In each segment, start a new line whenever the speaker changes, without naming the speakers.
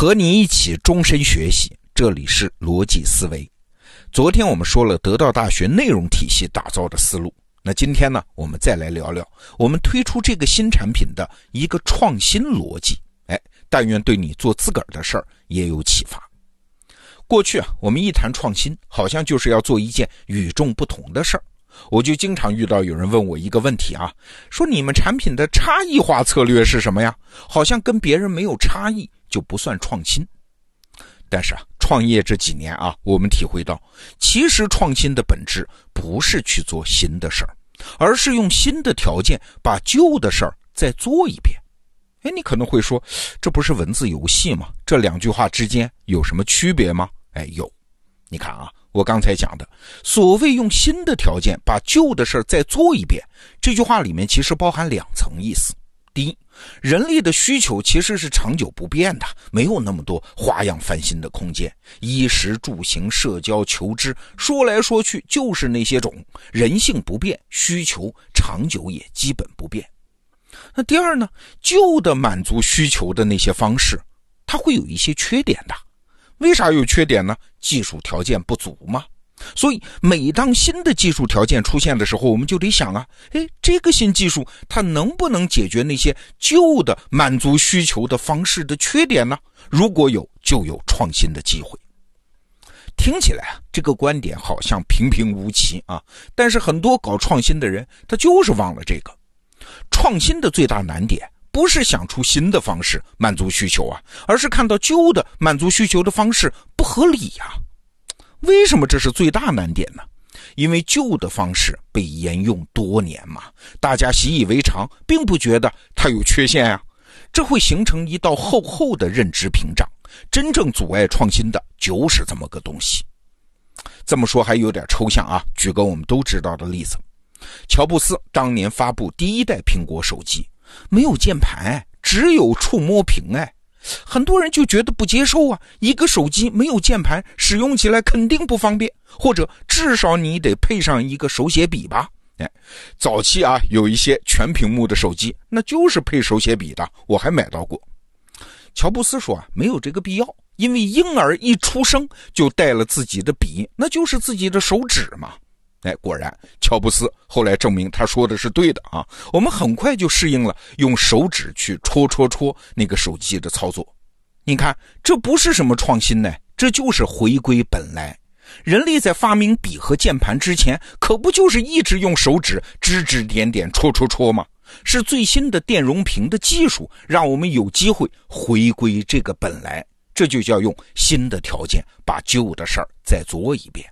和你一起终身学习，这里是逻辑思维。昨天我们说了得到大学内容体系打造的思路，那今天呢，我们再来聊聊我们推出这个新产品的一个创新逻辑。哎，但愿对你做自个儿的事儿也有启发。过去啊，我们一谈创新，好像就是要做一件与众不同的事儿。我就经常遇到有人问我一个问题啊，说你们产品的差异化策略是什么呀？好像跟别人没有差异就不算创新。但是啊，创业这几年啊，我们体会到，其实创新的本质不是去做新的事儿，而是用新的条件把旧的事儿再做一遍。哎，你可能会说，这不是文字游戏吗？这两句话之间有什么区别吗？哎，有。你看啊，我刚才讲的所谓用新的条件把旧的事儿再做一遍，这句话里面其实包含两层意思。第一，人类的需求其实是长久不变的，没有那么多花样翻新的空间。衣食住行、社交、求知，说来说去就是那些种，人性不变，需求长久也基本不变。那第二呢，旧的满足需求的那些方式，它会有一些缺点的。为啥有缺点呢？技术条件不足吗？所以每当新的技术条件出现的时候，我们就得想啊，哎，这个新技术它能不能解决那些旧的满足需求的方式的缺点呢？如果有，就有创新的机会。听起来啊，这个观点好像平平无奇啊，但是很多搞创新的人，他就是忘了这个创新的最大难点。不是想出新的方式满足需求啊，而是看到旧的满足需求的方式不合理呀。为什么这是最大难点呢？因为旧的方式被沿用多年嘛，大家习以为常，并不觉得它有缺陷呀。这会形成一道厚厚的认知屏障。真正阻碍创新的就是这么个东西。这么说还有点抽象啊。举个我们都知道的例子，乔布斯当年发布第一代苹果手机。没有键盘，只有触摸屏，哎，很多人就觉得不接受啊！一个手机没有键盘，使用起来肯定不方便，或者至少你得配上一个手写笔吧？哎，早期啊，有一些全屏幕的手机，那就是配手写笔的，我还买到过。乔布斯说啊，没有这个必要，因为婴儿一出生就带了自己的笔，那就是自己的手指嘛。哎，果然，乔布斯后来证明他说的是对的啊！我们很快就适应了用手指去戳戳戳那个手机的操作。你看，这不是什么创新呢，这就是回归本来。人类在发明笔和键盘之前，可不就是一直用手指指指点点、戳戳戳吗？是最新的电容屏的技术，让我们有机会回归这个本来。这就叫用新的条件把旧的事儿再做一遍。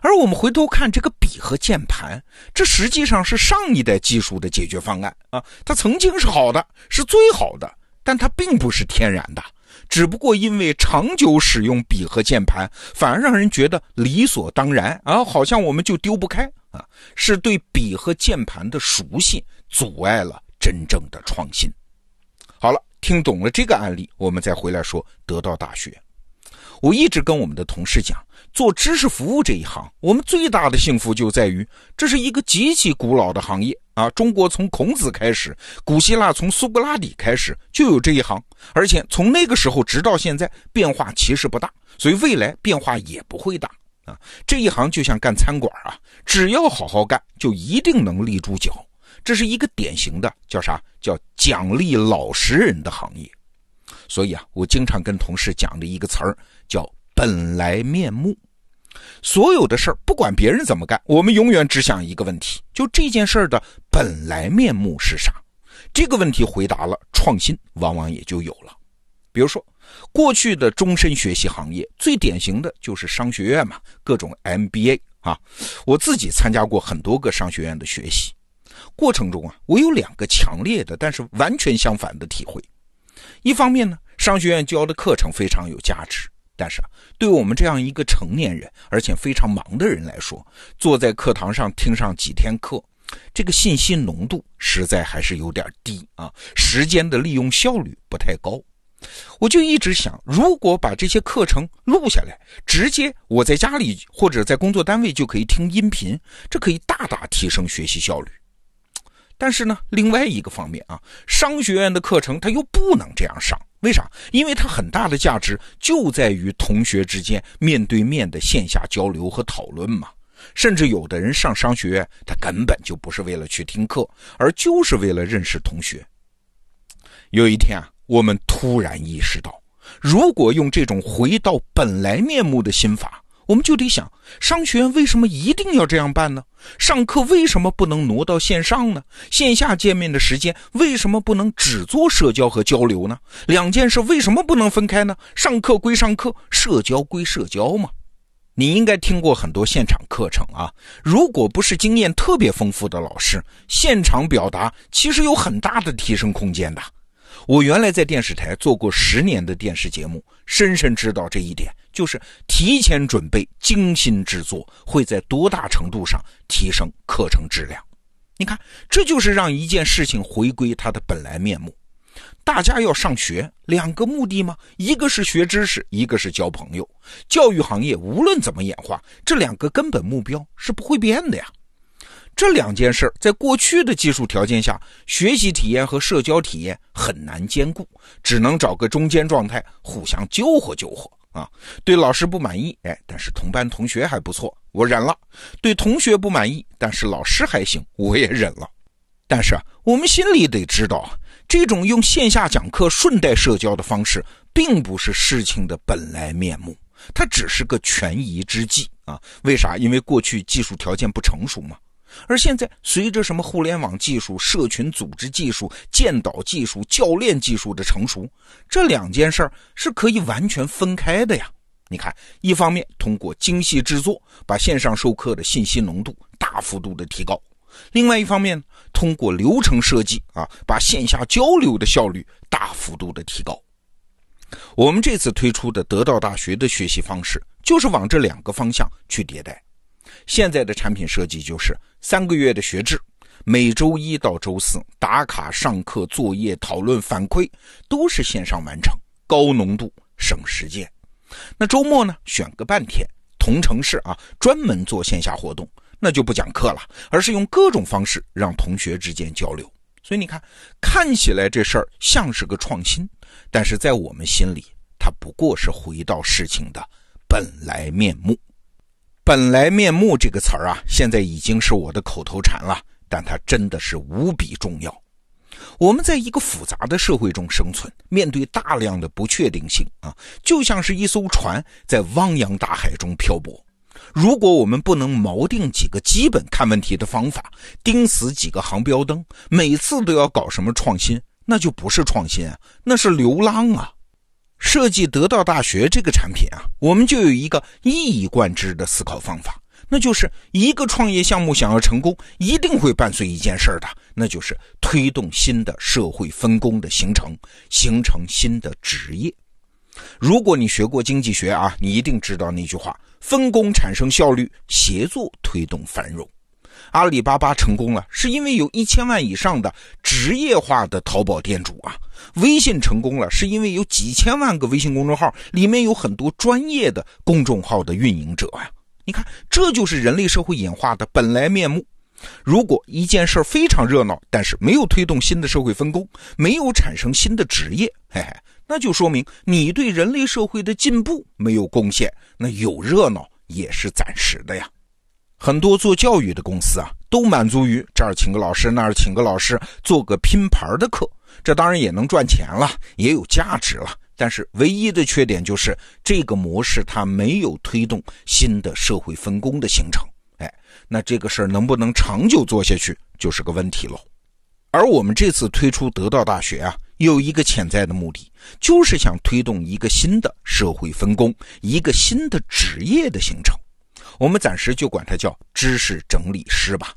而我们回头看这个笔和键盘，这实际上是上一代技术的解决方案啊！它曾经是好的，是最好的，但它并不是天然的，只不过因为长久使用笔和键盘，反而让人觉得理所当然啊，好像我们就丢不开啊！是对笔和键盘的熟悉阻碍了真正的创新。好了，听懂了这个案例，我们再回来说得到大学。我一直跟我们的同事讲。做知识服务这一行，我们最大的幸福就在于，这是一个极其古老的行业啊！中国从孔子开始，古希腊从苏格拉底开始就有这一行，而且从那个时候直到现在，变化其实不大，所以未来变化也不会大啊！这一行就像干餐馆啊，只要好好干，就一定能立住脚。这是一个典型的叫啥？叫奖励老实人的行业。所以啊，我经常跟同事讲的一个词儿叫。本来面目，所有的事儿，不管别人怎么干，我们永远只想一个问题：就这件事儿的本来面目是啥？这个问题回答了，创新往往也就有了。比如说，过去的终身学习行业，最典型的就是商学院嘛，各种 MBA 啊。我自己参加过很多个商学院的学习过程中啊，我有两个强烈的，但是完全相反的体会。一方面呢，商学院教的课程非常有价值。但是，对我们这样一个成年人，而且非常忙的人来说，坐在课堂上听上几天课，这个信息浓度实在还是有点低啊，时间的利用效率不太高。我就一直想，如果把这些课程录下来，直接我在家里或者在工作单位就可以听音频，这可以大大提升学习效率。但是呢，另外一个方面啊，商学院的课程它又不能这样上。为啥？因为它很大的价值就在于同学之间面对面的线下交流和讨论嘛。甚至有的人上商学院，他根本就不是为了去听课，而就是为了认识同学。有一天啊，我们突然意识到，如果用这种回到本来面目的心法，我们就得想，商学院为什么一定要这样办呢？上课为什么不能挪到线上呢？线下见面的时间为什么不能只做社交和交流呢？两件事为什么不能分开呢？上课归上课，社交归社交嘛。你应该听过很多现场课程啊，如果不是经验特别丰富的老师，现场表达其实有很大的提升空间的。我原来在电视台做过十年的电视节目，深深知道这一点，就是提前准备、精心制作会在多大程度上提升课程质量。你看，这就是让一件事情回归它的本来面目。大家要上学，两个目的吗？一个是学知识，一个是交朋友。教育行业无论怎么演化，这两个根本目标是不会变的呀。这两件事在过去的技术条件下，学习体验和社交体验很难兼顾，只能找个中间状态，互相救活救活啊。对老师不满意，哎，但是同班同学还不错，我忍了；对同学不满意，但是老师还行，我也忍了。但是啊，我们心里得知道。这种用线下讲课顺带社交的方式，并不是事情的本来面目，它只是个权宜之计啊！为啥？因为过去技术条件不成熟嘛。而现在，随着什么互联网技术、社群组织技术、建导技术、教练技术的成熟，这两件事儿是可以完全分开的呀。你看，一方面通过精细制作，把线上授课的信息浓度大幅度的提高。另外一方面，通过流程设计啊，把线下交流的效率大幅度的提高。我们这次推出的得到大学的学习方式，就是往这两个方向去迭代。现在的产品设计就是三个月的学制，每周一到周四打卡上课、作业、讨论、反馈都是线上完成，高浓度省时间。那周末呢，选个半天，同城市啊，专门做线下活动。那就不讲课了，而是用各种方式让同学之间交流。所以你看，看起来这事儿像是个创新，但是在我们心里，它不过是回到事情的本来面目。本来面目这个词儿啊，现在已经是我的口头禅了，但它真的是无比重要。我们在一个复杂的社会中生存，面对大量的不确定性啊，就像是一艘船在汪洋大海中漂泊。如果我们不能锚定几个基本看问题的方法，盯死几个航标灯，每次都要搞什么创新，那就不是创新啊，那是流浪啊！设计得到大学这个产品啊，我们就有一个一以贯之的思考方法，那就是一个创业项目想要成功，一定会伴随一件事儿的，那就是推动新的社会分工的形成，形成新的职业。如果你学过经济学啊，你一定知道那句话。分工产生效率，协作推动繁荣。阿里巴巴成功了，是因为有一千万以上的职业化的淘宝店主啊。微信成功了，是因为有几千万个微信公众号，里面有很多专业的公众号的运营者呀。你看，这就是人类社会演化的本来面目。如果一件事非常热闹，但是没有推动新的社会分工，没有产生新的职业，嘿嘿。那就说明你对人类社会的进步没有贡献，那有热闹也是暂时的呀。很多做教育的公司啊，都满足于这儿请个老师，那儿请个老师，做个拼盘的课，这当然也能赚钱了，也有价值了。但是唯一的缺点就是这个模式它没有推动新的社会分工的形成。哎，那这个事儿能不能长久做下去，就是个问题喽。而我们这次推出得到大学啊。有一个潜在的目的，就是想推动一个新的社会分工，一个新的职业的形成。我们暂时就管它叫知识整理师吧。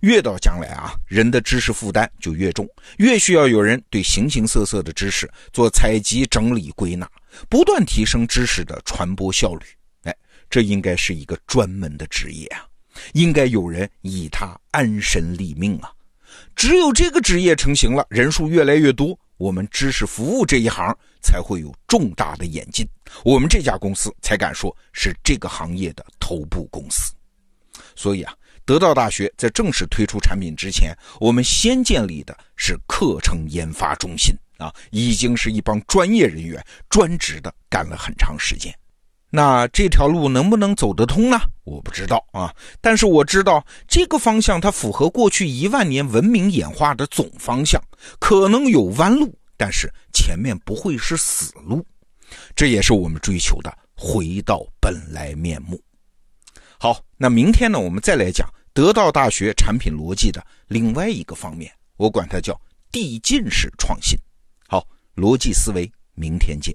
越到将来啊，人的知识负担就越重，越需要有人对形形色色的知识做采集、整理、归纳，不断提升知识的传播效率。哎，这应该是一个专门的职业啊，应该有人以它安身立命啊。只有这个职业成型了，人数越来越多，我们知识服务这一行才会有重大的演进，我们这家公司才敢说是这个行业的头部公司。所以啊，得到大学在正式推出产品之前，我们先建立的是课程研发中心啊，已经是一帮专业人员专职的干了很长时间。那这条路能不能走得通呢？我不知道啊，但是我知道这个方向它符合过去一万年文明演化的总方向，可能有弯路，但是前面不会是死路。这也是我们追求的，回到本来面目。好，那明天呢，我们再来讲得到大学产品逻辑的另外一个方面，我管它叫递进式创新。好，逻辑思维，明天见。